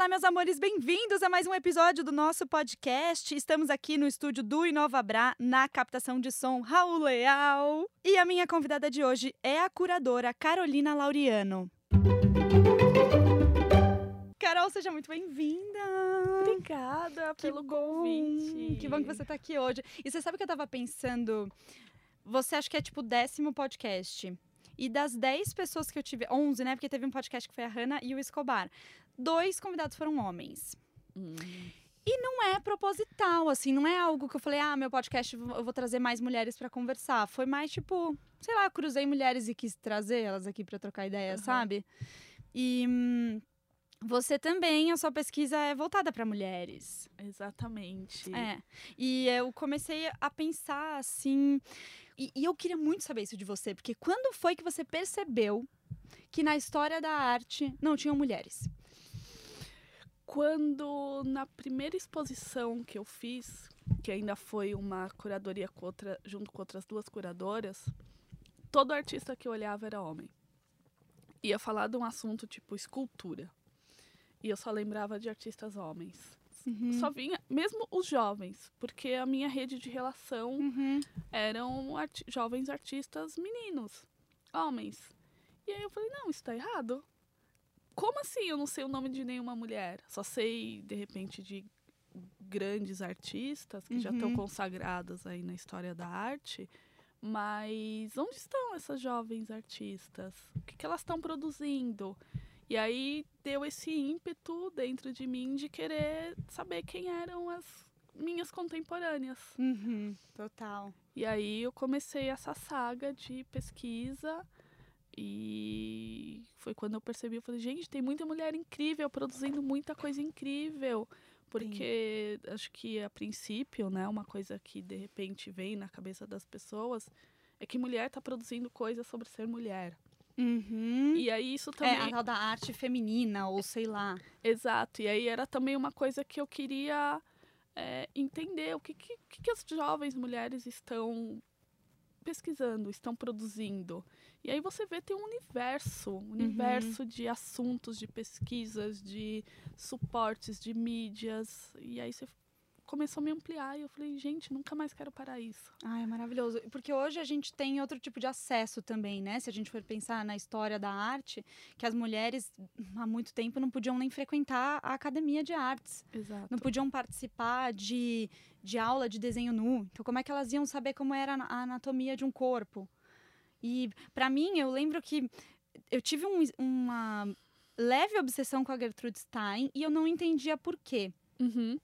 Olá, meus amores, bem-vindos a mais um episódio do nosso podcast. Estamos aqui no estúdio do Inova Bra, na captação de som Raul Leal. E a minha convidada de hoje é a curadora Carolina Laureano. Carol, seja muito bem-vinda. Obrigada Que pelo bom. convite. Que bom que você tá aqui hoje. E você sabe que eu tava pensando. Você acha que é tipo o décimo podcast. E das 10 pessoas que eu tive. 11, né? Porque teve um podcast que foi a Hannah e o Escobar. Dois convidados foram homens. Hum, E não é proposital, assim, não é algo que eu falei, ah, meu podcast eu vou trazer mais mulheres pra conversar. Foi mais tipo, sei lá, cruzei mulheres e quis trazer elas aqui pra trocar ideia, Aham. sabe? E hum, você também, a sua pesquisa é voltada pra mulheres. exatamente. É. E eu comecei a pensar assim. E, e eu queria muito saber isso de você, porque quando foi que você percebeu que na história da arte não tinham mulheres? Quando na primeira exposição que eu fiz, que ainda foi uma curadoria com outra, junto com outras duas curadoras, todo artista que eu olhava era homem. Ia falar de um assunto tipo escultura. E eu só lembrava de artistas homens. Uhum. Só vinha, mesmo os jovens, porque a minha rede de relação Uhum. eram arti- jovens artistas meninos, homens. E aí eu falei, não, isso tá errado. Como assim eu não sei o nome de nenhuma mulher? Só sei, de repente, de grandes artistas que já estão Uhum. consagradas aí na história da arte. Mas onde estão essas jovens artistas? O que, que elas estão produzindo? E aí deu esse ímpeto dentro de mim de querer saber quem eram as minhas contemporâneas. Uhum. Total. E aí eu comecei essa saga de pesquisa e foi quando eu percebi, eu falei, gente, tem muita mulher incrível produzindo muita coisa incrível. Porque acho que a princípio, né, uma coisa que de repente vem na cabeça das pessoas é que mulher está produzindo coisas sobre ser mulher. Uhum. E aí isso É, também a tal da arte feminina, ou sei lá. Exato, e aí era também uma coisa que eu queria é, entender o que, que que as jovens mulheres estão pesquisando, estão produzindo. E aí você vê tem um universo, um universo de assuntos, de pesquisas, de suportes, de mídias. E aí você começou a me ampliar e eu falei, gente, nunca mais quero parar isso. Ai, é maravilhoso. Porque hoje a gente tem outro tipo de acesso também, né? Se a gente for pensar na história da arte, que as mulheres há muito tempo não podiam nem frequentar a academia de artes. Exato. Não podiam participar de, de aula de desenho nu. Então, como é que elas iam saber como era a anatomia de um corpo? E, pra mim, eu lembro que eu tive um- uma leve obsessão com a Gertrude Stein e eu não entendia por quê. Uhum.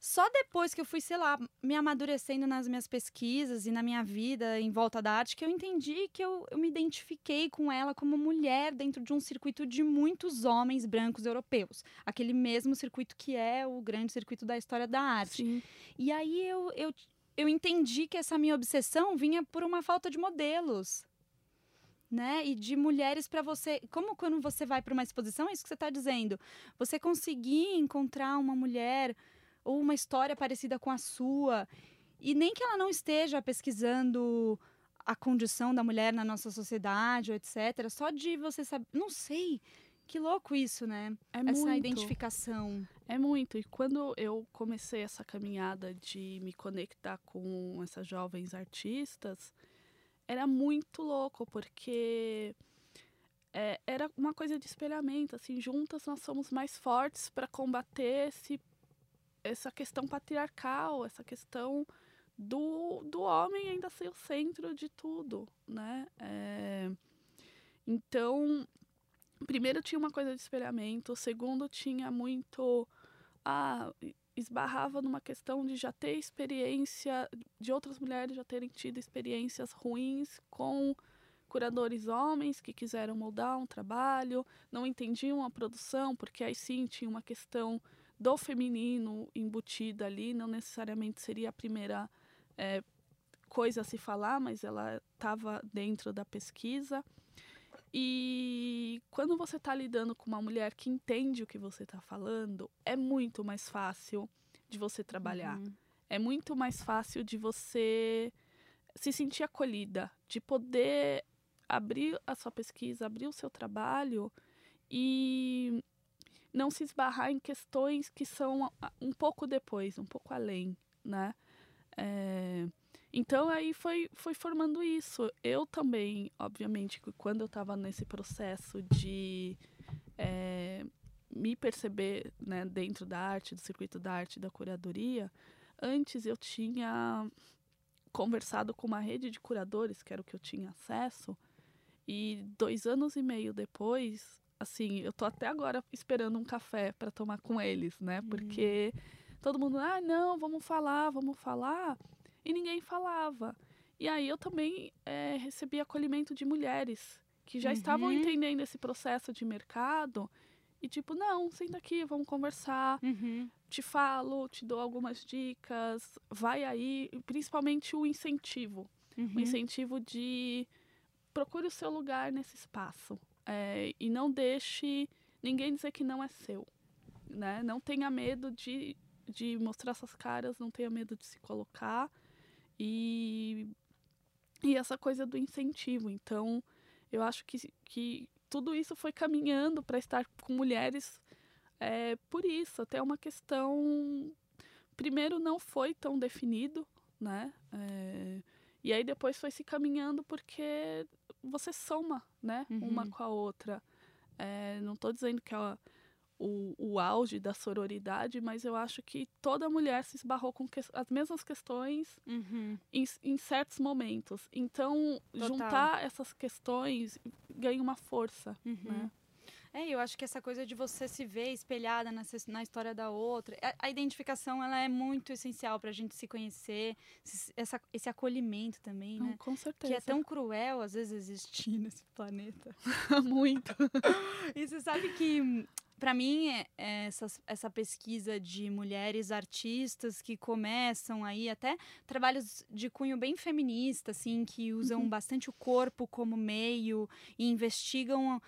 Só depois que eu fui, sei lá, me amadurecendo nas minhas pesquisas e na minha vida em volta da arte, que eu entendi que eu, eu me identifiquei com ela como mulher dentro de um circuito de muitos homens brancos europeus. Aquele mesmo circuito que é o grande circuito da história da arte. Sim. E aí eu, eu, eu entendi que essa minha obsessão vinha por uma falta de modelos. Né? E de mulheres para você. Como quando você vai para uma exposição, é isso que você está dizendo. Você conseguir encontrar uma mulher ou uma história parecida com a sua. E nem que ela não esteja pesquisando a condição da mulher na nossa sociedade, ou etc. Só de você saber. Não sei. Que louco isso, né? É Essa muito. identificação. É muito. E quando eu comecei essa caminhada de me conectar com essas jovens artistas, era muito louco, porque é, era uma coisa de espelhamento. Assim, juntas nós somos mais fortes para combater esse, essa questão patriarcal, essa questão do, do homem ainda ser o centro de tudo, né? É, então, primeiro tinha uma coisa de espelhamento, segundo tinha muito ah, esbarrava numa questão de já ter experiência de outras mulheres já terem tido experiências ruins com curadores homens que quiseram moldar um trabalho, não entendiam a produção, porque aí sim tinha uma questão do feminino embutida ali, não necessariamente seria a primeira é, coisa a se falar, mas ela estava dentro da pesquisa. E quando você está lidando com uma mulher que entende o que você está falando, é muito mais fácil de você trabalhar. Uhum. É muito mais fácil de você se sentir acolhida, de poder abrir a sua pesquisa, abrir o seu trabalho e não se esbarrar em questões que são um pouco depois, um pouco além, né? É, então aí foi, foi formando isso. Eu também, obviamente, quando eu estava nesse processo de é, me perceber né, dentro da arte, do circuito da arte, da curadoria, antes eu tinha conversado com uma rede de curadores, que era o que eu tinha acesso, e dois anos e meio depois, assim, eu tô até agora esperando um café para tomar com eles, né? Uhum. Porque todo mundo, ah, não, vamos falar, vamos falar, e ninguém falava. E aí eu também é, recebi acolhimento de mulheres que já uhum. estavam entendendo esse processo de mercado e tipo, não, senta aqui, vamos conversar. Uhum. Te falo, te dou algumas dicas. Vai aí, principalmente o incentivo. Uhum. O incentivo de procure o seu lugar nesse espaço. É, e não deixe ninguém dizer que não é seu. Né? Não tenha medo de, de mostrar suas caras, não tenha medo de se colocar. E, e essa coisa do incentivo. Então, eu acho que, que tudo isso foi caminhando para estar com mulheres é, por isso. Até uma questão. Primeiro, não foi tão definido, né? É, e aí depois foi se caminhando porque você soma, né? Uhum. Uma com a outra. É, não estou dizendo que é o, o auge da sororidade, mas eu acho que toda mulher se esbarrou com que, as mesmas questões uhum. em, em, certos momentos. Então, Total. juntar essas questões ganha uma força, uhum. né? É, eu acho que essa coisa de você se ver espelhada na, na história da outra, a, a, identificação ela é muito essencial para a gente se conhecer, essa, esse acolhimento também, né? Com certeza. Que é tão cruel às vezes existir nesse planeta. muito. e você sabe que para mim, é, é essa, essa pesquisa de mulheres artistas que começam aí até trabalhos de cunho bem feminista, assim, que usam uhum. bastante o corpo como meio e investigam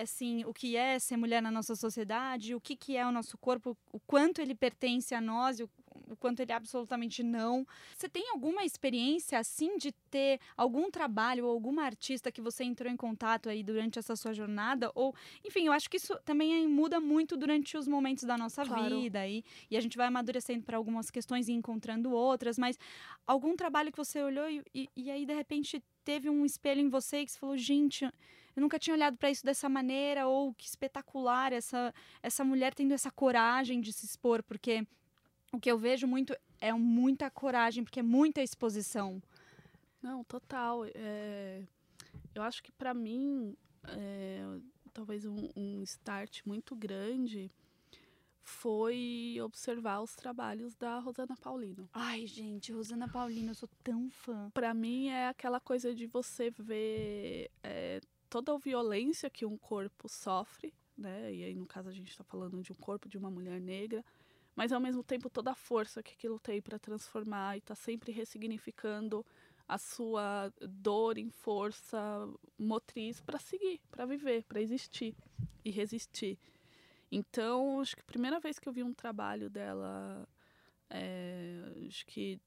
assim, o que é ser mulher na nossa sociedade, o que, que é o nosso corpo, o quanto ele pertence a nós, o, o quanto ele absolutamente não. Você tem alguma experiência assim de ter algum trabalho ou alguma artista que você entrou em contato aí durante essa sua jornada? Ou, enfim, eu acho que isso também muda muito durante os momentos da nossa claro. vida e, e a gente vai amadurecendo para algumas questões e encontrando outras, mas algum trabalho que você olhou e, e, e aí de repente teve um espelho em você que você falou, gente, eu nunca tinha olhado para isso dessa maneira, ou que espetacular essa, essa mulher tendo essa coragem de se expor, porque o que eu vejo muito é muita coragem, porque é muita exposição. Não, total. É, eu acho que para mim, é, talvez um, um, start muito grande foi observar os trabalhos da Rosana Paulino. Ai, gente, Rosana Paulino, eu sou tão fã. Para mim é aquela coisa de você ver é, toda a violência que um corpo sofre, né? E aí no caso a gente está falando de um corpo de uma mulher negra mas ao mesmo tempo toda a força que aquilo tem para transformar e está sempre ressignificando a sua dor em força motriz para seguir, para viver, para existir e resistir. Então, acho que a primeira vez que eu vi um trabalho dela, é, acho que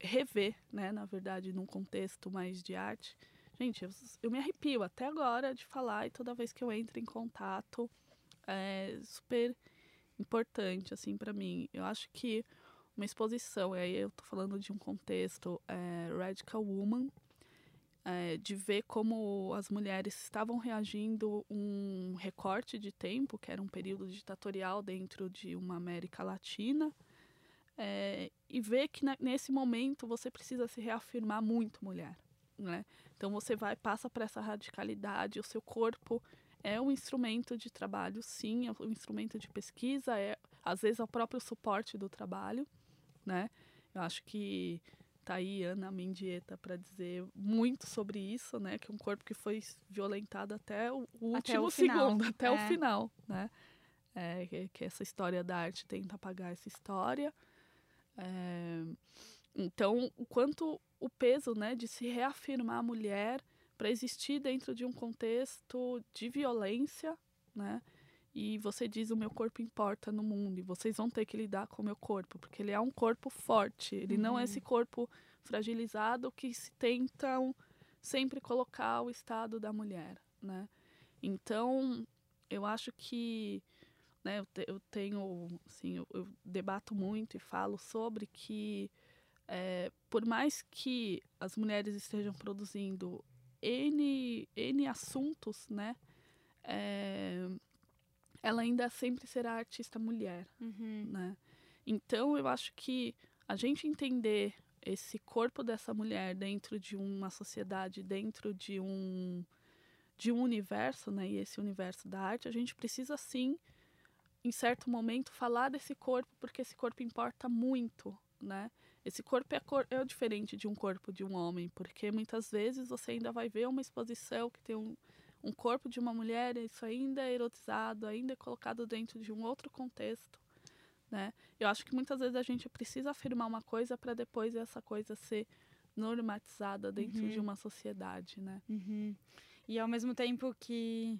rever, né, na verdade, num contexto mais de arte, gente, eu, eu, me arrepio até agora de falar e toda vez que eu entro em contato, é super importante, assim, para mim. Eu acho que uma exposição, e aí eu tô falando de um contexto é, Radical Woman, é, de ver como as mulheres estavam reagindo um recorte de tempo, que era um período ditatorial dentro de uma América Latina, é, e ver que na, nesse momento você precisa se reafirmar muito mulher, né? Então você vai passa por essa radicalidade, o seu corpo é um instrumento de trabalho, sim, é um instrumento de pesquisa, é às vezes é o próprio suporte do trabalho, né? Eu acho que tá aí Ana Mendieta para dizer muito sobre isso, né? Que é um corpo que foi violentado até o, o até último o segundo, até é. o final, né? É, que, que, essa história da arte tenta apagar essa história. É, então, o quanto o peso, né, de se reafirmar a mulher para existir dentro de um contexto de violência, né? E você diz o meu corpo importa no mundo e vocês vão ter que lidar com o meu corpo, porque ele é um corpo forte, ele uhum. não é esse uhum. corpo fragilizado que se tentam sempre colocar o estado da mulher, né? Então, eu acho que né, eu, te, eu tenho, assim, eu, eu, debato muito e falo sobre que é, por mais que as mulheres estejam produzindo N, N assuntos, né, é, ela ainda sempre será artista mulher, uhum. né? Então eu acho que a gente entender esse corpo dessa mulher dentro de uma sociedade, dentro de um de um universo, né? E esse universo da arte, a gente precisa sim, em certo momento, falar desse corpo, porque esse corpo importa muito, né? Esse corpo é, cor é diferente de um corpo de um homem, porque muitas vezes você ainda vai ver uma exposição que tem um, um corpo de uma mulher, isso ainda é erotizado, ainda é colocado dentro de um outro contexto, né? Eu acho que muitas vezes a gente precisa afirmar uma coisa para depois essa coisa ser normatizada dentro uhum. de uma sociedade, né? Uhum. E ao mesmo tempo que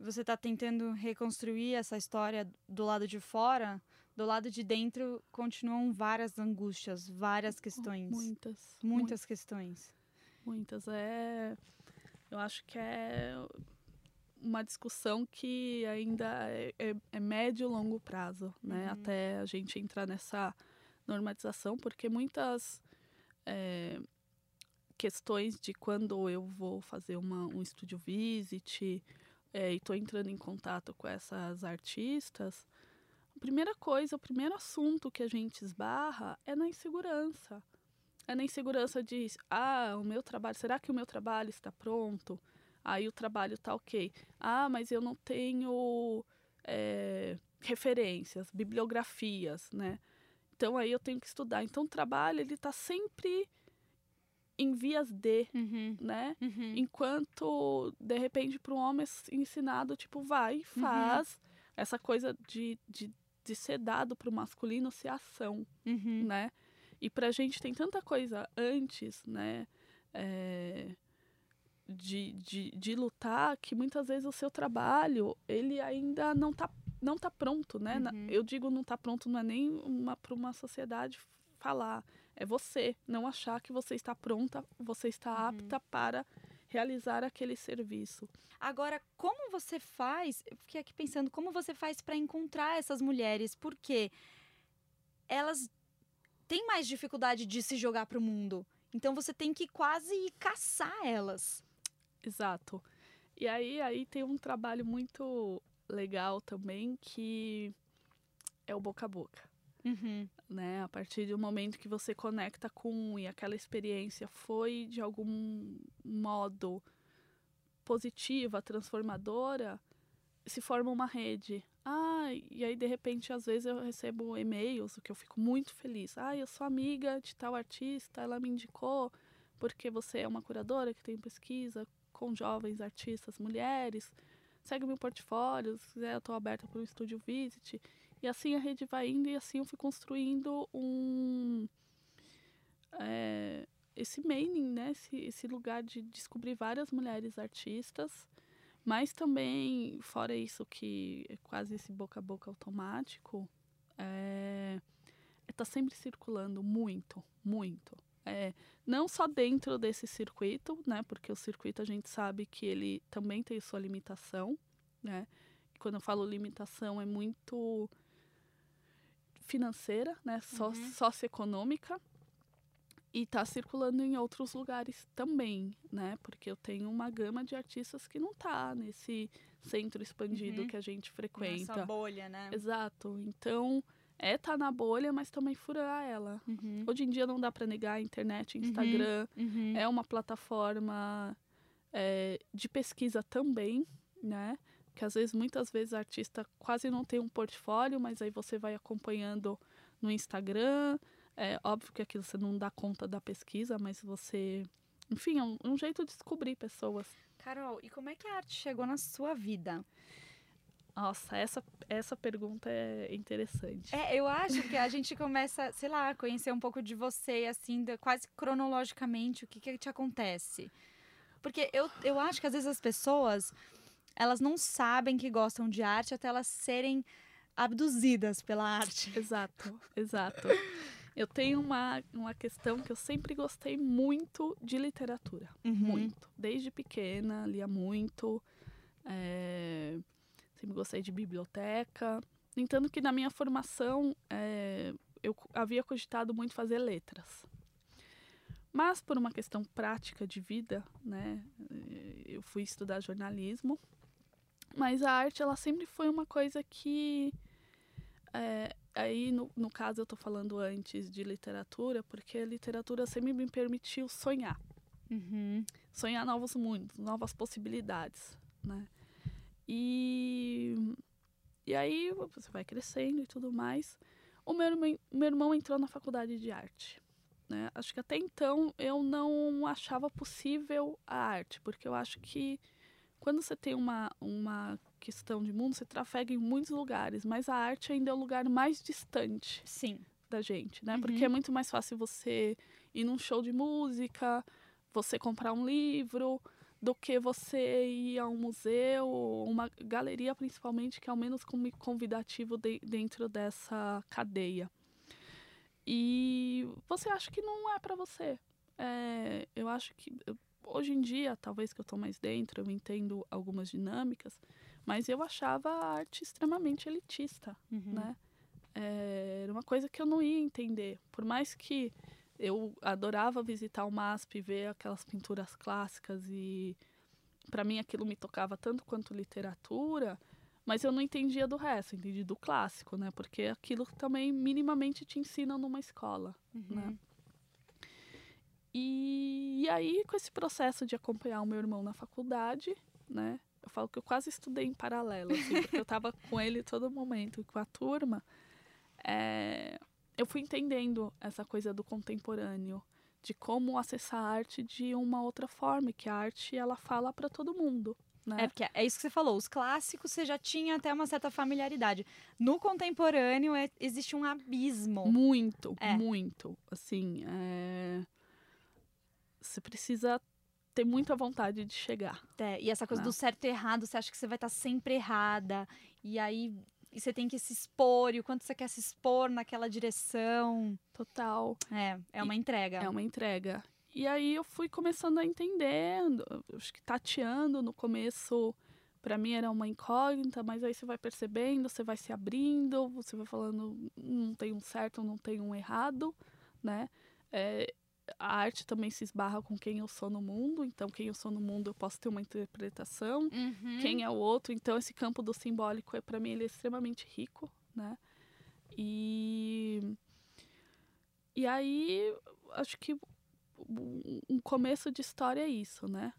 você está tentando reconstruir essa história do lado de fora, do lado de dentro continuam várias angústias, várias questões. Muitas. Muitas, muitas. questões. Muitas. É. Eu acho que é uma discussão que ainda é, é, é médio e longo prazo, né? Uhum. Até a gente entrar nessa normatização, porque muitas é, questões de quando eu vou fazer uma, um estúdio visit é, e estou entrando em contato com essas artistas, primeira coisa, o primeiro assunto que a gente esbarra é na insegurança. É na insegurança de, ah, o meu trabalho, será que o meu trabalho está pronto? Aí o trabalho está ok. Ah, mas eu não tenho é, referências, bibliografias, né? Então aí eu tenho que estudar. Então o trabalho ele está sempre em vias de, uhum. né? Uhum. Enquanto, de repente, para um homem ensinado, tipo, vai, uhum. faz. Uhum. Essa coisa de, de, de ser dado para o masculino ser ação, uhum. né? E para a gente tem tanta coisa antes, né? É, de, de, de lutar que muitas vezes o seu trabalho, ele ainda não está não tá pronto, né? Uhum. Eu digo não está pronto, não é nem uma, para uma sociedade falar é você não achar que você está pronta, você está uhum. apta para realizar aquele serviço. Agora, como você faz? Eu fiquei aqui pensando, como você faz para encontrar essas mulheres? Porque elas têm mais dificuldade de se jogar para o mundo. Então você tem que quase caçar elas. Exato. E aí, aí tem um trabalho muito legal também que é o boca a boca. Uhum. Né? A partir do momento que você conecta com e aquela experiência foi de algum modo positiva, transformadora, se forma uma rede. Ah, e aí de repente às vezes eu recebo e-mails, o que eu fico muito feliz. Ah, eu sou amiga de tal artista, ela me indicou porque você é uma curadora que tem pesquisa com jovens artistas mulheres. Segue meu portfólio, se quiser eu estou aberta para o estúdio Visit. E assim a rede vai indo e assim eu fui construindo um. É, esse maining, né? Esse, esse lugar de descobrir várias mulheres artistas, mas também, fora isso que é quase esse boca a boca automático, é, tá sempre circulando muito, muito. É, não só dentro desse circuito, né? Porque o circuito a gente sabe que ele também tem sua limitação, né? quando eu falo limitação é muito financeira, né, uhum. socioeconômica, e está circulando em outros lugares também, né? Porque eu tenho uma gama de artistas que não tá nesse centro expandido uhum. que a gente frequenta. Nessa bolha, né? Exato. Então, é tá na bolha, mas também furar ela. Uhum. Hoje em dia não dá para negar a internet, o Instagram uhum. uhum. é uma plataforma é, de pesquisa também, né? Que às vezes, muitas vezes, o artista quase não tem um portfólio, mas aí você vai acompanhando no Instagram. É óbvio que aquilo você não dá conta da pesquisa, mas você. Enfim, é um, um jeito de descobrir pessoas. Carol, e como é que a arte chegou na sua vida? Nossa, essa, essa pergunta é interessante. É, eu acho que a gente começa, sei lá, a conhecer um pouco de você, assim, quase cronologicamente, o que, que te acontece. Porque eu, eu acho que às vezes as pessoas elas não sabem que gostam de arte até elas serem abduzidas pela arte. Exato, exato. Eu tenho uma, uma questão que eu sempre gostei muito de literatura. Uhum. Muito. Desde pequena, lia muito. É... sempre gostei de biblioteca. No entanto, que na minha formação é, eu havia cogitado muito fazer letras. Mas por uma questão prática de vida, né, eu fui estudar jornalismo. Mas a arte, ela sempre foi uma coisa que é, aí, no, no caso, eu estou falando antes de literatura, porque a literatura sempre me permitiu sonhar. Uhum. Sonhar novos mundos, novas possibilidades, né? E, e aí você vai crescendo e tudo mais. O meu, irmão, meu irmão entrou na faculdade de arte. Né? Acho que até então eu não achava possível a arte, porque eu acho que quando você tem uma, uma questão de mundo, você trafega em muitos lugares, mas a arte ainda é o lugar mais distante Sim. da gente, né? Uhum. Porque é muito mais fácil você ir num show de música, você comprar um livro, do que você ir a um museu, uma galeria principalmente, que é o menos convidativo de, dentro dessa cadeia. E você acha que não é para você. É, eu acho que hoje em dia, talvez que eu estou mais dentro, eu entendo algumas dinâmicas, mas eu achava a arte extremamente elitista, Uhum. né? É, era uma coisa que eu não ia entender. Por mais que eu adorava visitar o MASP, ver aquelas pinturas clássicas e para mim aquilo me tocava tanto quanto literatura, mas eu não entendia do resto, entendi do clássico, né? Porque aquilo também minimamente te ensina numa escola, Uhum. né? E, e aí, com esse processo de acompanhar o meu irmão na faculdade, né? Eu falo que eu quase estudei em paralelo, assim, porque eu estava com ele todo momento, com a turma. É, eu fui entendendo essa coisa do contemporâneo, de como acessar a arte de uma outra forma, que a arte ela fala para todo mundo. Né? É, porque é isso que você falou. Os clássicos você já tinha até uma certa familiaridade. No contemporâneo é- existe um abismo. Muito, É. muito. Assim, é, você precisa ter muita vontade de chegar. É, e essa coisa Não. do certo e errado, você acha que você vai estar sempre errada. E aí e você tem que se expor, e o quanto você quer se expor naquela direção. Total. É, é uma entrega. É uma entrega. E aí eu fui começando a entender, acho que tateando no começo, para mim era uma incógnita, mas aí você vai percebendo, você vai se abrindo, você vai falando, não tem um certo, não tem um errado, né? É, a arte também se esbarra com quem eu sou no mundo, então quem eu sou no mundo eu posso ter uma interpretação, Uhum. quem é o outro. Então esse campo do simbólico é para mim ele é extremamente rico, né? E e aí acho que um- começo de história é isso, né?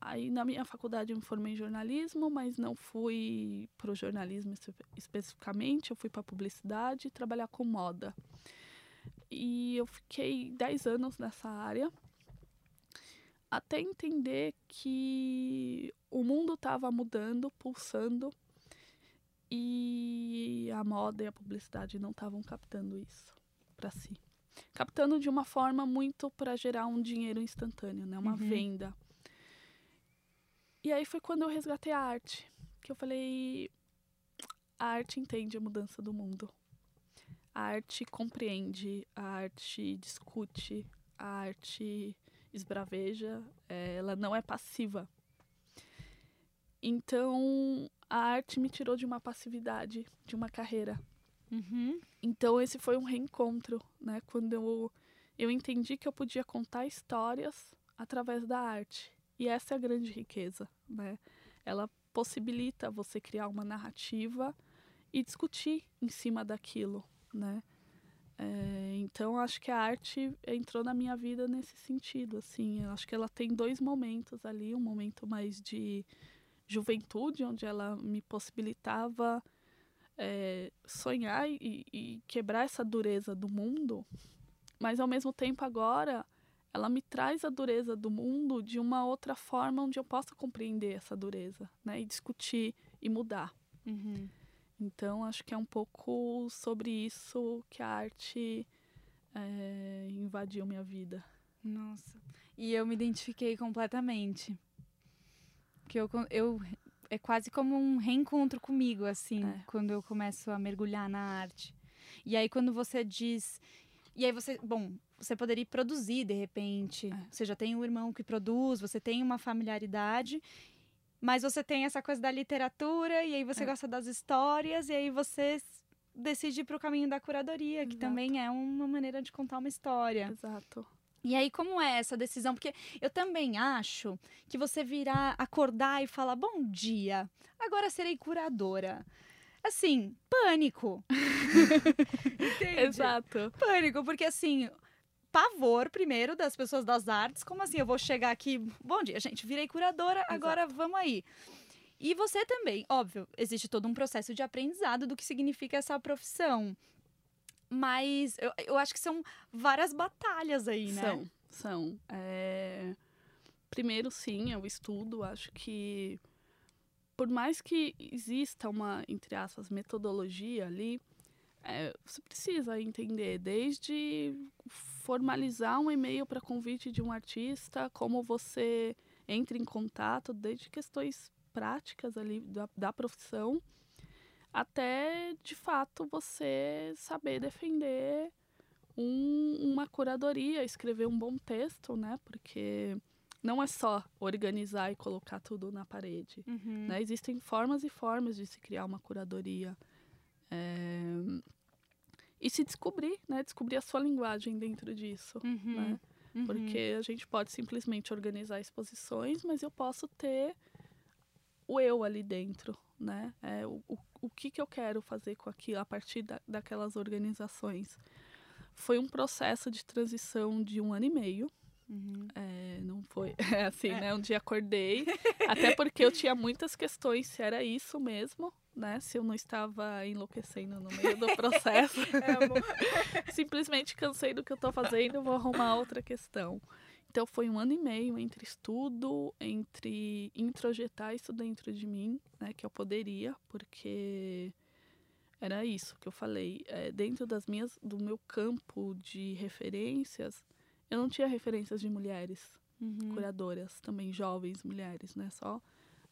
Aí na minha faculdade eu me formei em jornalismo, mas não fui pro jornalismo espe- especificamente, eu fui para publicidade trabalhar com moda. E eu fiquei 10 anos nessa área até entender que o mundo estava mudando, pulsando, e a moda e a publicidade não estavam captando isso para si. Captando de uma forma muito para gerar um dinheiro instantâneo, né? Uma Uhum. venda. E aí foi quando eu resgatei a arte, que eu falei, a arte entende a mudança do mundo. A arte compreende, a arte discute, a arte esbraveja, eh, ela não é passiva. Então, a arte me tirou de uma passividade, de uma carreira. Uhum. Então, esse foi um reencontro, né? Quando eu, eu entendi que eu podia contar histórias através da arte. E essa é a grande riqueza, né? Ela possibilita você criar uma narrativa e discutir em cima daquilo, né? É, então, acho que a arte entrou na minha vida nesse sentido, assim. Eu acho que ela tem dois momentos ali, um momento mais de juventude, onde ela me possibilitava é, sonhar e, e quebrar essa dureza do mundo, mas ao mesmo tempo agora ela me traz a dureza do mundo de uma outra forma onde eu possa compreender essa dureza, né, e discutir e mudar. Uhum. Então acho que é um pouco sobre isso que a arte é, invadiu minha vida. Nossa. E eu me identifiquei completamente. Que eu, eu é quase como um reencontro comigo, assim, É. quando eu começo a mergulhar na arte. E aí quando você diz. E aí você. Bom, você poderia produzir de repente. É. Você já tem um irmão que produz, você tem uma familiaridade. Mas você tem essa coisa da literatura, e aí você É. gosta das histórias, e aí você decide ir pro caminho da curadoria, que Exato. também é uma maneira de contar uma história. Exato. E aí, como é essa decisão? Porque eu também acho que você virar, acordar e falar, bom dia, agora serei curadora. Assim, pânico. Exato. Pânico, porque assim, pavor primeiro das pessoas das artes. Como assim? Eu vou chegar aqui, bom dia, gente, virei curadora, agora vamos aí. E você também, óbvio, existe todo um processo de aprendizado do que significa essa profissão. Mas eu, eu acho que são várias batalhas aí, né? São, são. É, Primeiro, sim, eu estudo. Acho que, por mais que exista uma, entre aspas, metodologia ali, é, você precisa entender desde formalizar um e-mail para convite de um artista, como você entra em contato, desde questões práticas ali da, da profissão, até de fato você saber defender um- uma curadoria, escrever um bom texto, né? Porque não é só organizar e colocar tudo na parede. Uhum. né? Existem formas e formas de se criar uma curadoria. É, E se descobrir, né? Descobrir a sua linguagem dentro disso. Uhum. né? Uhum. Porque a gente pode simplesmente organizar exposições, mas eu posso ter o eu ali dentro, né? É, o, o, o que, que eu quero fazer com aquilo a partir da, daquelas organizações. Foi um processo de transição de um ano e meio. Uhum. É, não foi é assim, É. né? Um dia acordei, até porque eu tinha muitas questões se era isso mesmo, né? Se eu não estava enlouquecendo no meio do processo. Simplesmente cansei do que eu tô fazendo, vou arrumar outra questão. Então foi um ano e meio entre estudo, entre introjetar isso dentro de mim, né? Que eu poderia, porque era isso que eu falei. É, dentro das minhas, do meu campo de referências, eu não tinha referências de mulheres Uhum. curadoras, também jovens mulheres, né? Só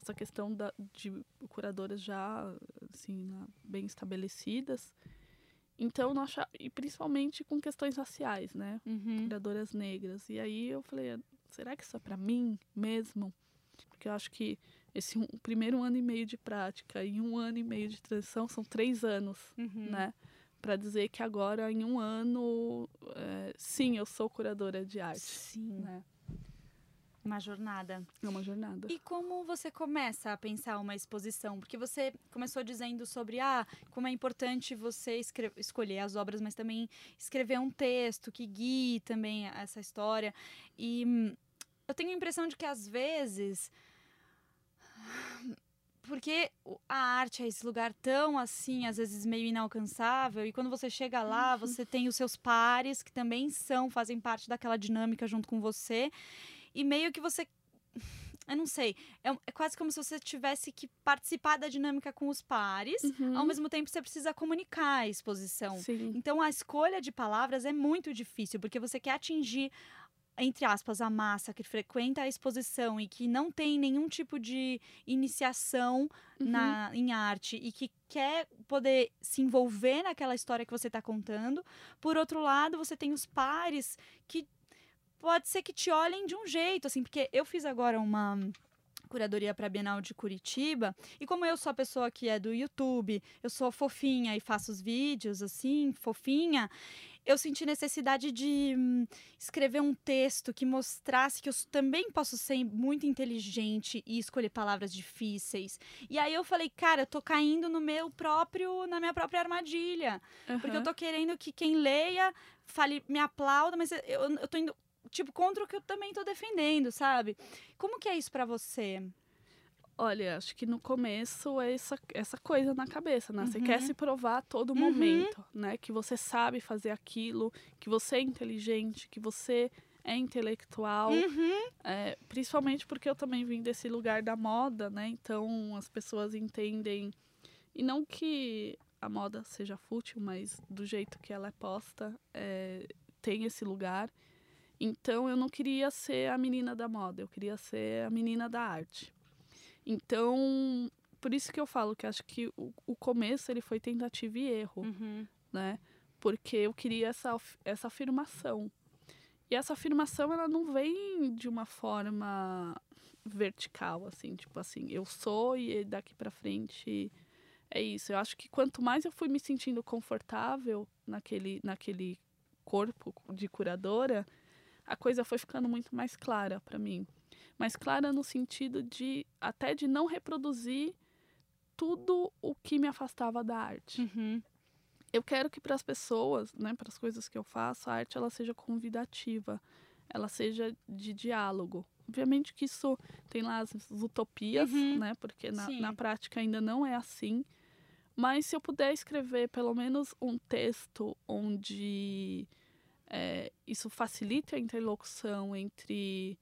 essa questão da, de curadoras já assim bem estabelecidas. Então, achava, e principalmente com questões raciais, né? Uhum. Curadoras negras. E aí eu falei, "Ah, será que isso é para mim mesmo? Porque eu acho que esse um, primeiro ano e meio de prática e um ano e meio de transição são três anos Uhum. né? Para dizer que agora, em um ano, é, sim, eu sou curadora de arte. Sim, Né? Uma jornada. É uma jornada. E como você começa a pensar uma exposição? Porque você começou dizendo sobre ah, como é importante você escolher as obras, mas também escrever um texto que guie também essa história. E hum, eu tenho a impressão de que às vezes. Porque a arte é esse lugar tão assim, às vezes meio inalcançável, e quando você chega lá, você tem os seus pares que também são, fazem parte daquela dinâmica junto com você, e meio que você eu não sei. É, é quase como se você tivesse que participar da dinâmica com os pares. Uhum. Ao mesmo tempo, você precisa comunicar a exposição. Sim. Então, a escolha de palavras é muito difícil, porque você quer atingir, entre aspas, a massa que frequenta a exposição e que não tem nenhum tipo de iniciação Uhum. na, em arte e que quer poder se envolver naquela história que você está contando. Por outro lado, você tem os pares que pode ser que te olhem de um jeito, assim, porque eu fiz agora uma curadoria para a Bienal de Curitiba, e como eu sou a pessoa que é do YouTube, eu sou fofinha e faço os vídeos assim, fofinha, eu senti necessidade de hum, escrever um texto que mostrasse que eu também posso ser muito inteligente e escolher palavras difíceis. E aí eu falei, cara, eu tô caindo no meu próprio, na minha própria armadilha. Porque eu tô querendo que quem leia fale, me aplauda, mas eu, eu tô indo, tipo, contra o que eu também tô defendendo, sabe? Como que é isso pra você? Olha, acho que no começo é essa, essa coisa na cabeça, né? Você Uhum. quer se provar a todo Uhum. momento, né? Que você sabe fazer aquilo, que você é inteligente, que você é intelectual. Uhum. É, principalmente porque eu também vim desse lugar da moda, né? Então as pessoas entendem. E não que a moda seja fútil, mas do jeito que ela é posta, é, tem esse lugar. Então eu não queria ser a menina da moda, eu queria ser a menina da arte. Então, por isso que eu falo que acho que o, o começo ele foi tentativa e erro Uhum. né? Porque eu queria essa, essa afirmação. E essa afirmação, ela não vem de uma forma vertical, assim, tipo assim, eu sou e daqui para frente é isso. Eu acho que quanto mais eu fui me sentindo confortável naquele, naquele corpo de curadora, a coisa foi ficando muito mais clara para mim. Mais clara no sentido de até de não reproduzir tudo o que me afastava da arte. Uhum. Eu quero que para as pessoas, né, para as coisas que eu faço, a arte ela seja convidativa, ela seja de diálogo. Obviamente que isso tem lá as utopias, Uhum. né, porque na, na prática ainda não é assim. Mas se eu puder escrever pelo menos um texto onde é, isso facilite a interlocução entre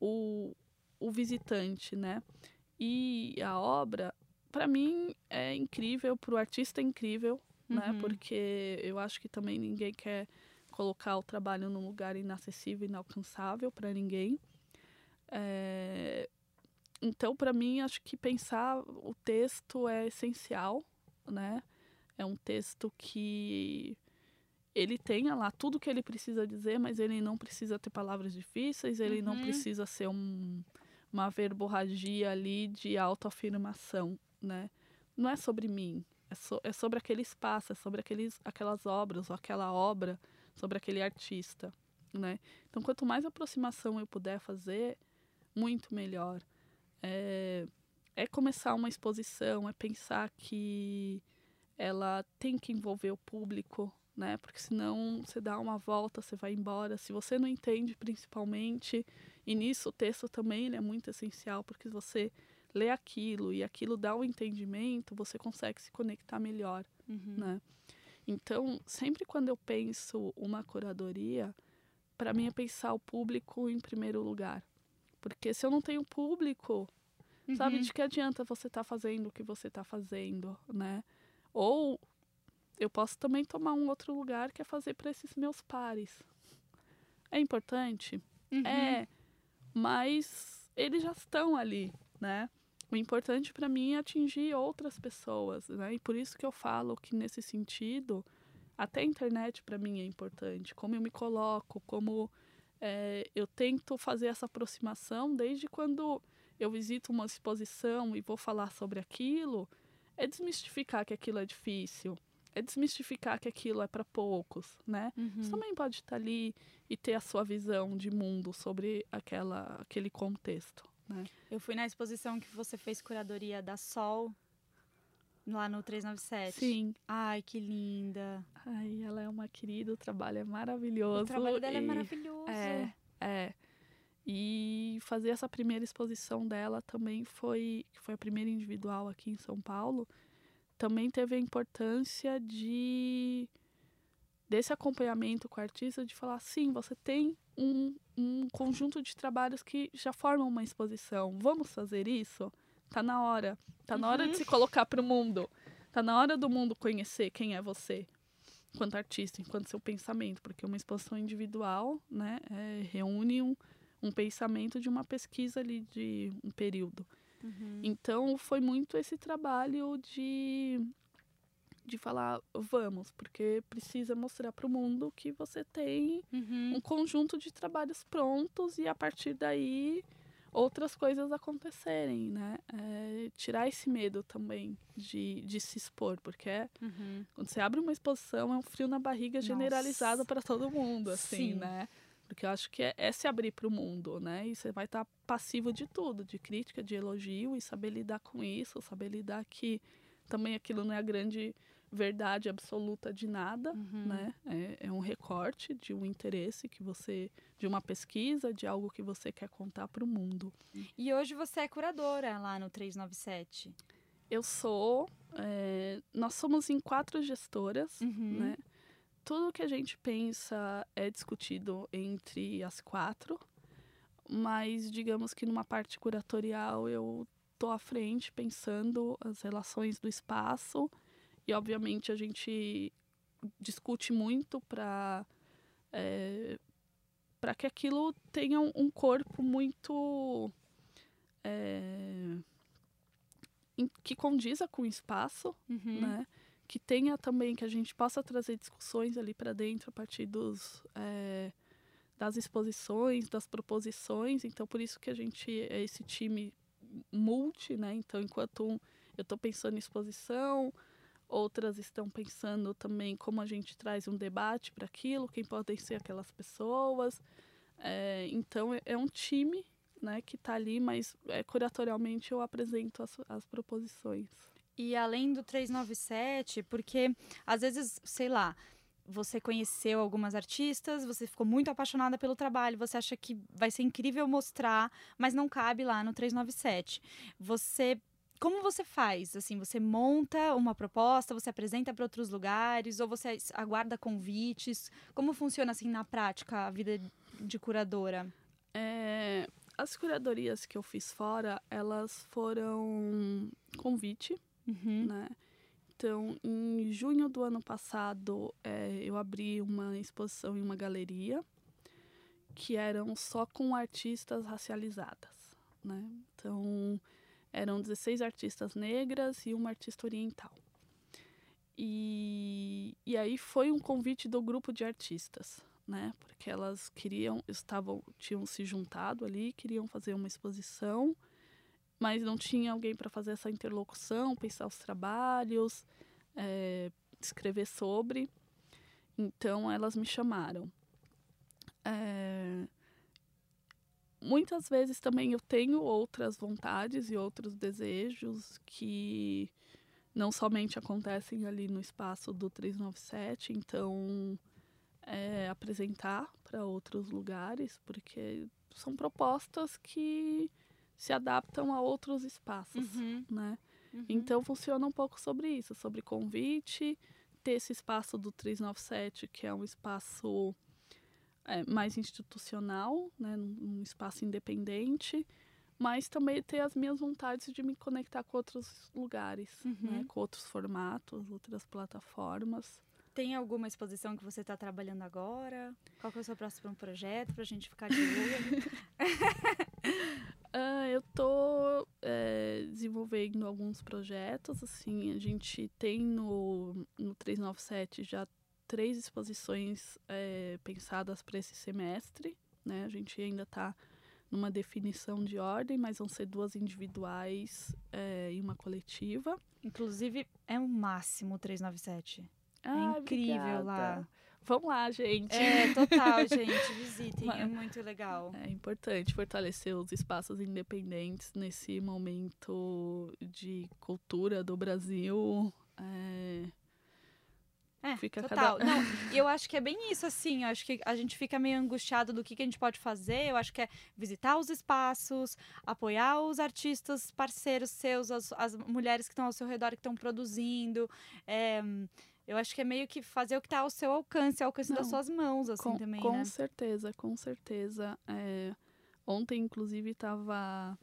o, o visitante, né, e a obra, para mim é incrível, para o artista é incrível, né, Uhum. porque eu acho que também ninguém quer colocar o trabalho num lugar inacessível, inalcançável para ninguém. É, então, para mim, acho que pensar o texto é essencial, né? É um texto que ele tenha lá tudo que ele precisa dizer, mas ele não precisa ter palavras difíceis, ele não Uhum. precisa ser um, uma verborragia ali de autoafirmação, né? Não é sobre mim, é, so- é sobre aquele espaço, é sobre aqueles, aquelas obras, ou aquela obra, sobre aquele artista, né? Então, quanto mais aproximação eu puder fazer, muito melhor. É, é começar uma exposição, é pensar que ela tem que envolver o público, né? Porque senão você dá uma volta, você vai embora. Se você não entende, principalmente, e nisso o texto também ele é muito essencial, porque se você lê aquilo e aquilo dá o entendimento, você consegue se conectar melhor Uhum. né? Então, sempre quando eu penso uma curadoria, para mim é pensar o público em primeiro lugar. Porque se eu não tenho público, sabe, Uhum. de que adianta você estar fazendo o que você está fazendo, né? Ou eu posso também tomar um outro lugar que é fazer para esses meus pares. É importante? Uhum. É, mas eles já estão ali, né? O importante para mim é atingir outras pessoas, né? E por isso que eu falo que nesse sentido, até a internet para mim é importante. Como eu me coloco, como é, eu tento fazer essa aproximação desde quando eu visito uma exposição e vou falar sobre aquilo, é desmistificar que aquilo é difícil, é desmistificar que aquilo é para poucos, né? Uhum. Você também pode estar ali e ter a sua visão de mundo sobre aquela, aquele contexto. Né? Eu fui na exposição que você fez curadoria da Sol, lá no 397. Sim. Ai, que linda. Ai, ela é uma querida, o trabalho é maravilhoso. O trabalho dela é e- maravilhoso. É, é. E fazer essa primeira exposição dela também foi, foi a primeira individual aqui em São Paulo, também teve a importância de desse acompanhamento com o artista de falar, sim, você tem um, um conjunto de trabalhos que já formam uma exposição. Vamos fazer isso? Tá na hora. Tá na hora de Uhum. se colocar para o mundo. Tá na hora do mundo conhecer quem é você enquanto artista, enquanto seu pensamento, porque uma exposição individual, né, é, reúne um, um pensamento de uma pesquisa ali de um período. Uhum. Então foi muito esse trabalho de de falar vamos, porque precisa mostrar para o mundo que você tem Uhum. um conjunto de trabalhos prontos e a partir daí outras coisas acontecerem, né? É, tirar esse medo também de, de se expor, porque é, Uhum. quando você abre uma exposição é um frio na barriga Nossa. generalizado para todo mundo, assim, Sim. né? Porque eu acho que é, é se abrir para o mundo, né? E você vai estar passivo de tudo, de crítica, de elogio e saber lidar com isso, saber lidar que também aquilo não é a grande verdade absoluta de nada, Uhum. né? É, é um recorte de um interesse que você, de uma pesquisa, de algo que você quer contar para o mundo. E hoje você é curadora lá no 397. Eu sou, é, nós somos em quatro gestoras, Uhum. né? Tudo que a gente pensa é discutido entre as quatro, mas digamos que numa parte curatorial eu tô à frente pensando as relações do espaço e obviamente a gente discute muito para para que aquilo tenha um, corpo muito é, que condiza com o espaço Uhum. né? Que tenha também, que a gente possa trazer discussões ali para dentro a partir dos, é, das exposições, das proposições. Então, por isso que a gente é esse time multi, né? Então, enquanto um, eu estou pensando em exposição, outras estão pensando também como a gente traz um debate para aquilo, quem podem ser aquelas pessoas. É, então, é, é um time né, que está ali, mas é, curatorialmente eu apresento as, as proposições. E além do 397, porque às vezes, sei lá, você conheceu algumas artistas, você ficou muito apaixonada pelo trabalho, você acha que vai ser incrível mostrar, mas não cabe lá no 397. Você como você faz? Assim, você monta uma proposta, você apresenta para outros lugares ou você aguarda convites? Como funciona assim na prática a vida de curadora? É, as curadorias que eu fiz fora, elas foram convite, uhum. né? Então, em junho do ano passado, é, eu abri uma exposição em uma galeria que eram só com artistas racializadas, né? Então, eram 16 artistas negras e uma artista oriental. E, e aí foi um convite do grupo de artistas, né? Porque elas queriam, estavam, tinham se juntado ali, queriam fazer uma exposição mas não tinha alguém para fazer essa interlocução, pensar os trabalhos, é, escrever sobre. Então elas me chamaram. É, muitas vezes também eu tenho outras vontades e outros desejos que não somente acontecem ali no espaço do 397, então é, apresentar para outros lugares, porque são propostas que se adaptam a outros espaços, uhum. né? Uhum. Então funciona um pouco sobre isso, sobre convite, ter esse espaço do 397, que é um espaço é, mais institucional, né? um espaço independente, mas também ter as minhas vontades de me conectar com outros lugares, né? uhum. né? com outros formatos, outras plataformas. Tem alguma exposição que você está trabalhando agora? Qual é o seu próximo projeto para a gente ficar de olho? Eu tô é, desenvolvendo alguns projetos, assim, a gente tem no, no 397 já três exposições é, pensadas para esse semestre, né? A gente ainda está numa definição de ordem, mas vão ser duas individuais é, e uma coletiva. Inclusive, é o máximo o 397. Ah, é incrível obrigada. lá. Vamos lá, gente. É, total, gente. Visitem, é muito legal. É importante fortalecer os espaços independentes nesse momento de cultura do Brasil. É, é, fica total. Cada... Não, eu acho que é bem isso, assim. Eu acho que a gente fica meio angustiado do que, que a gente pode fazer. Eu acho que é visitar os espaços, apoiar os artistas parceiros seus, as, as mulheres que estão ao seu redor, que estão produzindo. É, eu acho que é meio que fazer o que está ao seu alcance, ao alcance Não, das suas mãos, assim, com, também, com né? certeza, com certeza. É, ontem, inclusive, estava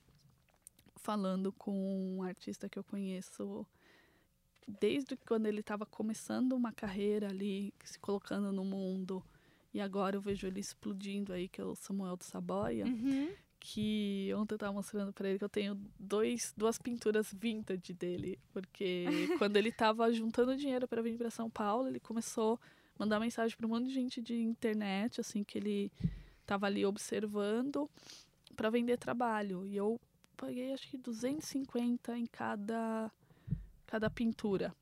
falando com um artista que eu conheço desde quando ele estava começando uma carreira ali, se colocando no mundo, e agora eu vejo ele explodindo aí, que é o Samuel do Saboia. Uhum que ontem eu tava mostrando para ele que eu tenho dois, duas pinturas vintage dele, porque quando ele tava juntando dinheiro para vir para São Paulo, ele começou a mandar mensagem para um monte de gente de internet, assim, que ele tava ali observando para vender trabalho. E eu paguei acho que 250 em cada cada pintura,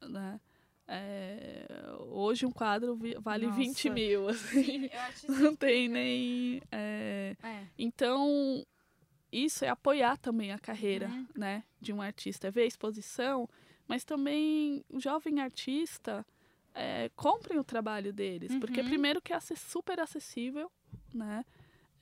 né? É, hoje um quadro vale Nossa. 20 mil, assim. Sim, não tem nem. É, é. Então, isso é apoiar também a carreira uhum. né, de um artista. É ver a exposição, mas também o jovem artista é, comprem o trabalho deles. Uhum. Porque primeiro que é super acessível, né?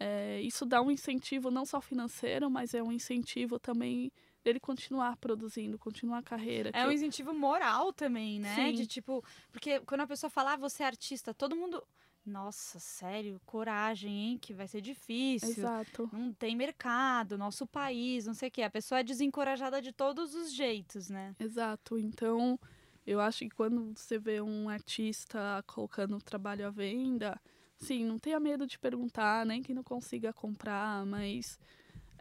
É, isso dá um incentivo não só financeiro, mas é um incentivo também dele continuar produzindo, continuar a carreira. É um eu... incentivo moral também, né? Sim. De tipo, porque quando a pessoa fala, ah, você é artista, todo mundo. Nossa, sério, coragem, hein? Que vai ser difícil. Exato. Não tem mercado, nosso país, não sei o quê. A pessoa é desencorajada de todos os jeitos, né? Exato. Então, eu acho que quando você vê um artista colocando o trabalho à venda, sim, não tenha medo de perguntar, nem que não consiga comprar, mas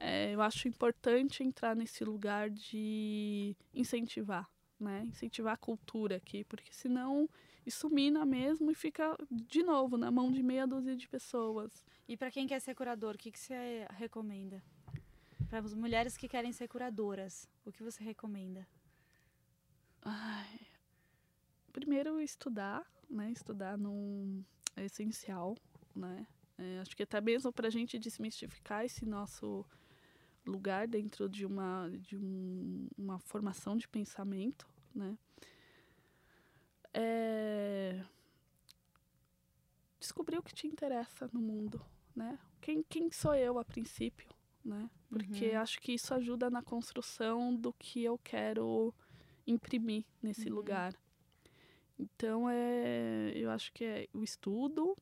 é, eu acho importante entrar nesse lugar de incentivar, né? Incentivar a cultura aqui, porque senão isso mina mesmo e fica de novo na mão de meia dúzia de pessoas. E para quem quer ser curador, o que, que você recomenda? Para as mulheres que querem ser curadoras, o que você recomenda? Ai, primeiro estudar, né? Estudar não é essencial, né? É, acho que até mesmo para a gente desmistificar esse nosso lugar dentro de uma de um, uma formação de pensamento, né? É... Descobrir o que te interessa no mundo, né? Quem, quem sou eu a princípio, né? Porque Uhum. acho que isso ajuda na construção do que eu quero imprimir nesse Uhum. lugar. Então, é, eu acho que é o estudo,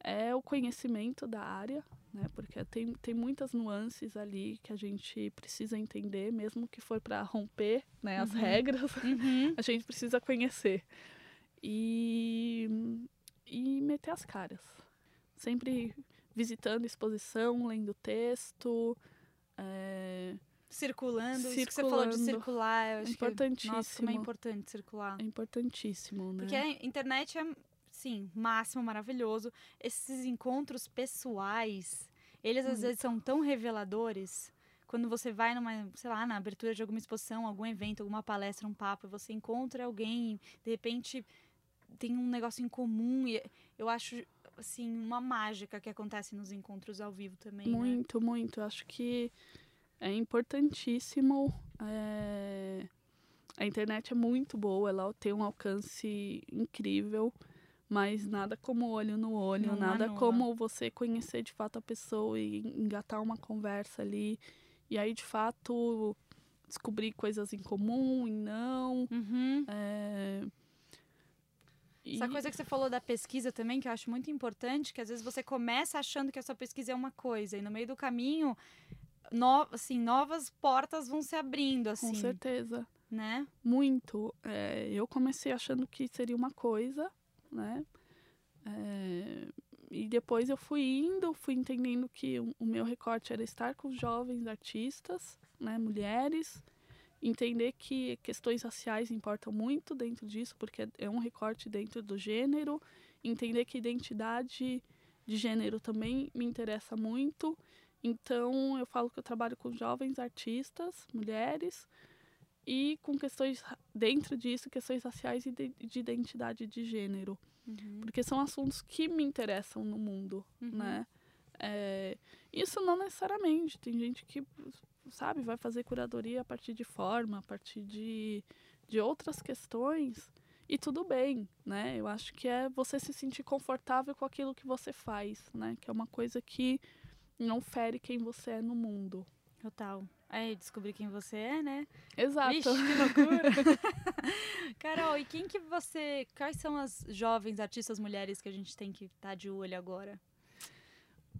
é o conhecimento da área, né? Porque tem, tem muitas nuances ali que a gente precisa entender, mesmo que for para romper né, as Uhum. regras, Uhum. a gente precisa conhecer. E, e meter as caras. Sempre visitando exposição, lendo texto. É, Circulando, isso que você falou de Circulando. circular, eu acho importantíssimo. que, nossa, como é importante circular. É importantíssimo, né? Porque a internet é, sim, máximo, maravilhoso. Esses encontros pessoais, eles às Muito. vezes são tão reveladores. Quando você vai numa, sei lá, na abertura de alguma exposição, algum evento, alguma palestra, um papo, você encontra alguém, de repente tem um negócio em comum. E eu acho, assim, uma mágica que acontece nos encontros ao vivo também. né? Muito, muito. Acho que é importantíssimo. é, A internet é muito boa, ela tem um alcance incrível, mas nada como olho no olho, Não nada anula. como você conhecer de fato a pessoa e engatar uma conversa ali. E aí, de fato, descobrir coisas em comum e não. Uhum. é, Essa coisa que você falou da pesquisa também, que eu acho muito importante, que às vezes você começa achando que a sua pesquisa é uma coisa, e no meio do caminho, no, assim, novas portas vão se abrindo, Com assim, certeza. né? Muito. É, eu comecei achando que seria uma coisa, né? É, e depois eu fui indo, fui entendendo que o, o meu recorte era estar com jovens artistas, né, mulheres, entender que questões raciais importam muito dentro disso, porque é- um recorte dentro do gênero, entender que identidade de gênero também me interessa muito. Então, eu falo que eu trabalho com jovens artistas, mulheres, e com questões dentro disso, questões raciais e de, de identidade de gênero, Uhum. porque são assuntos que me interessam no mundo, Uhum. né? É, isso não necessariamente, tem gente que, sabe, vai fazer curadoria a partir de forma, a partir de, de outras questões, e tudo bem, né? Eu acho que é você se sentir confortável com aquilo que você faz, né? Que é uma coisa que não fere quem você é no mundo. Total. Aí, descobrir quem você é, né? Exato. Vixe, que loucura! Carol, e quem que você... Quais são as jovens artistas mulheres que a gente tem que estar de olho agora?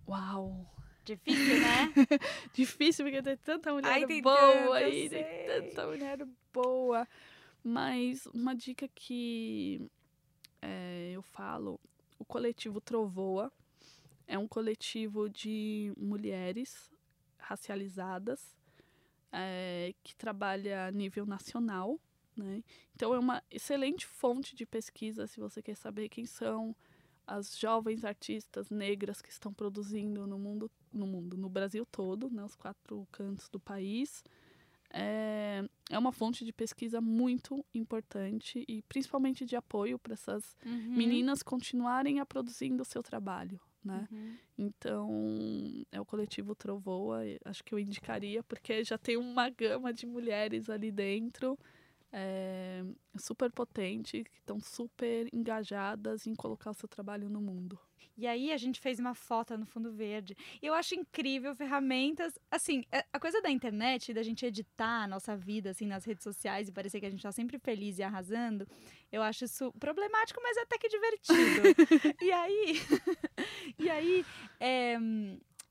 Uau! Difícil, né? Difícil porque tem tanta mulher Ai, tem boa tanta, eu aí, tem tanta mulher boa. Mas uma dica que é, eu falo, o coletivo Trovoa é um coletivo de mulheres racializadas é, que trabalha a nível nacional. Né? Então é uma excelente fonte de pesquisa se você quer saber quem são as jovens artistas negras que estão produzindo no mundo, no mundo, no Brasil todo, né, os quatro cantos do país. É, é uma fonte de pesquisa muito importante e principalmente de apoio para essas Uhum. meninas continuarem a produzindo o seu trabalho, né? Uhum. Então, é o coletivo Trovoa, acho que eu indicaria, porque já tem uma gama de mulheres ali dentro, é, super potente, que estão super engajadas em colocar o seu trabalho no mundo. E aí a gente fez uma foto no fundo verde. Eu acho incrível ferramentas. Assim, é- a coisa da internet, da gente editar a nossa vida assim nas redes sociais e parecer que a gente tá sempre feliz e arrasando, eu acho isso problemático, mas até que divertido. e aí, e aí, é,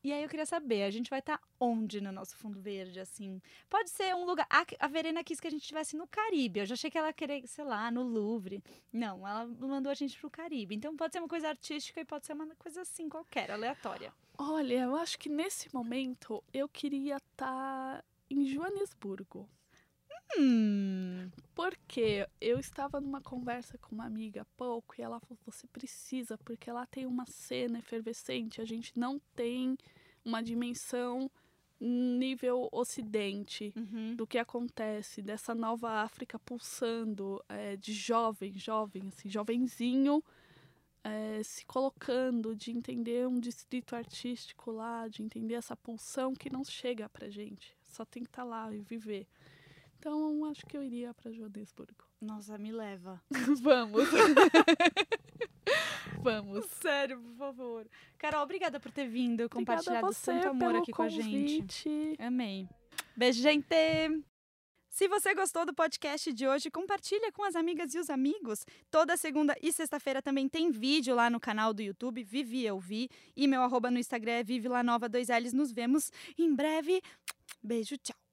e aí eu queria saber, a gente vai estar onde no nosso fundo verde, assim? Pode ser um lugar. A, a Verena quis que a gente estivesse no Caribe. Eu já achei que ela queria, sei lá, no Louvre. Não, ela mandou a gente pro Caribe. Então pode ser uma coisa artística e pode ser uma coisa assim, qualquer, aleatória. Olha, eu acho que nesse momento eu queria estar em Joanesburgo. Hum. Porque eu estava numa conversa com uma amiga há pouco e ela falou: você precisa, porque lá tem uma cena efervescente, a gente não tem uma dimensão nível ocidente Uhum. do que acontece, dessa nova África pulsando, é, de jovem, jovem, assim, jovenzinho. é, se colocando, de entender um distrito artístico lá, de entender essa pulsão que não chega pra gente. Só tem que estar lá e viver. Então, acho que eu iria para Joanesburgo. Nossa, me leva. Vamos. Vamos. Sério, por favor. Carol, obrigada por ter vindo, compartilhado tanto amor aqui com a gente. Amei. Beijo, gente! Se você gostou do podcast de hoje, compartilha com as amigas e os amigos. Toda segunda e sexta-feira também tem vídeo lá no canal do YouTube, Vivi Eu Vi. E meu arroba no Instagram é Vive Lá Nova 2Ls. Nos vemos em breve. Beijo, tchau.